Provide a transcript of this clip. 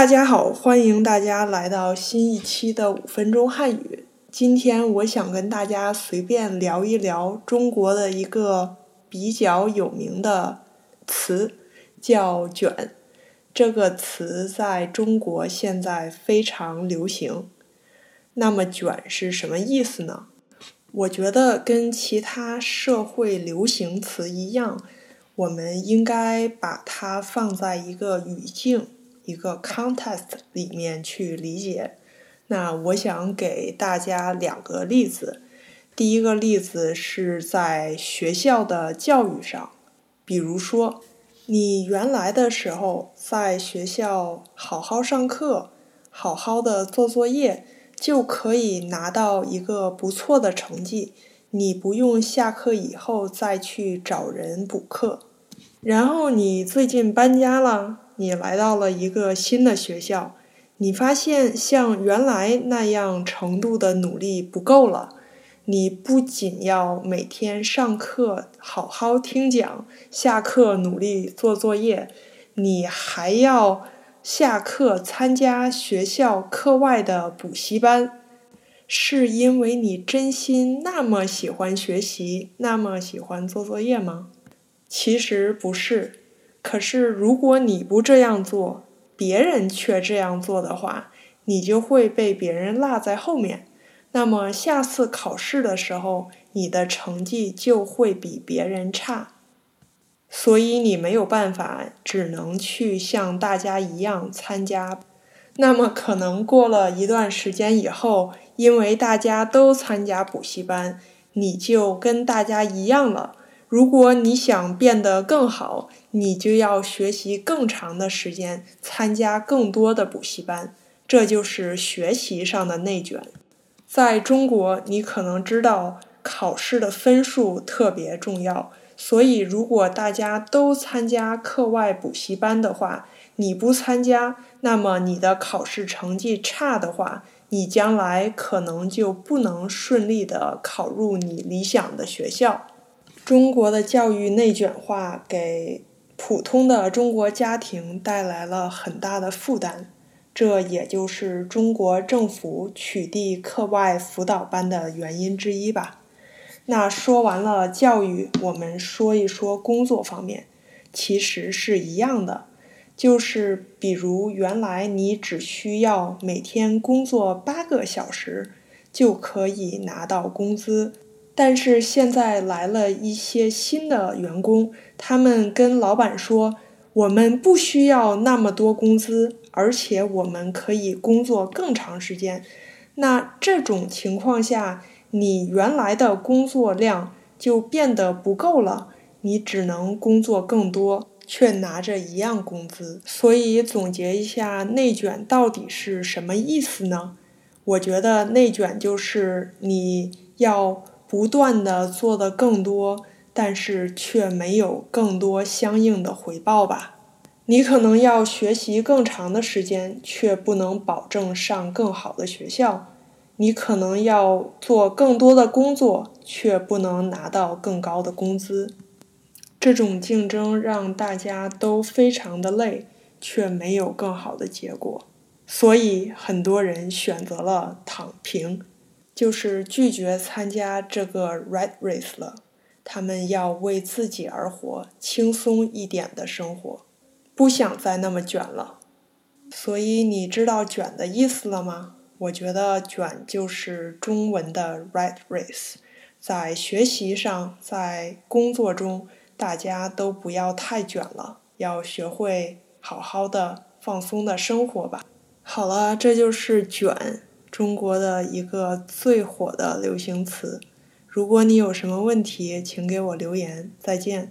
大家好，欢迎大家来到新一期的五分钟汉语。今天我想跟大家随便聊一聊中国的一个比较有名的词，叫“卷”。这个词在中国现在非常流行。那么“卷”是什么意思呢？我觉得跟其他社会流行词一样，我们应该把它放在一个语境。一个 context 里面去理解，那我想给大家两个例子。第一个例子是在学校的教育上，比如说，你原来的时候在学校好好上课，好好的做作业，就可以拿到一个不错的成绩，你不用下课以后再去找人补课。然后你最近搬家了。你来到了一个新的学校，你发现像原来那样程度的努力不够了。你不仅要每天上课好好听讲，下课努力做作业，你还要下课参加学校课外的补习班。是因为你真心那么喜欢学习，那么喜欢做作业吗？其实不是。可是，如果你不这样做，别人却这样做的话，你就会被别人落在后面。那么，下次考试的时候，你的成绩就会比别人差。所以，你没有办法，只能去像大家一样参加。那么，可能过了一段时间以后，因为大家都参加补习班，你就跟大家一样了。如果你想变得更好，你就要学习更长的时间，参加更多的补习班。这就是学习上的内卷。在中国，你可能知道考试的分数特别重要，所以如果大家都参加课外补习班的话，你不参加，那么你的考试成绩差的话，你将来可能就不能顺利的考入你理想的学校。中国的教育内卷化给普通的中国家庭带来了很大的负担，这也就是中国政府取缔课外辅导班的原因之一吧。那说完了教育，我们说一说工作方面，其实是一样的，就是比如原来你只需要每天工作八个小时就可以拿到工资。但是现在来了一些新的员工，他们跟老板说：“我们不需要那么多工资，而且我们可以工作更长时间。”那这种情况下，你原来的工作量就变得不够了，你只能工作更多，却拿着一样工资。所以总结一下，内卷到底是什么意思呢？我觉得内卷就是你要。不断的做的更多，但是却没有更多相应的回报吧。你可能要学习更长的时间，却不能保证上更好的学校。你可能要做更多的工作，却不能拿到更高的工资。这种竞争让大家都非常的累，却没有更好的结果。所以很多人选择了躺平。就是拒绝参加这个 red race 了，他们要为自己而活，轻松一点的生活，不想再那么卷了。所以你知道“卷”的意思了吗？我觉得“卷”就是中文的 red race。在学习上，在工作中，大家都不要太卷了，要学会好好的放松的生活吧。好了，这就是“卷”。中国的一个最火的流行词。如果你有什么问题，请给我留言。再见。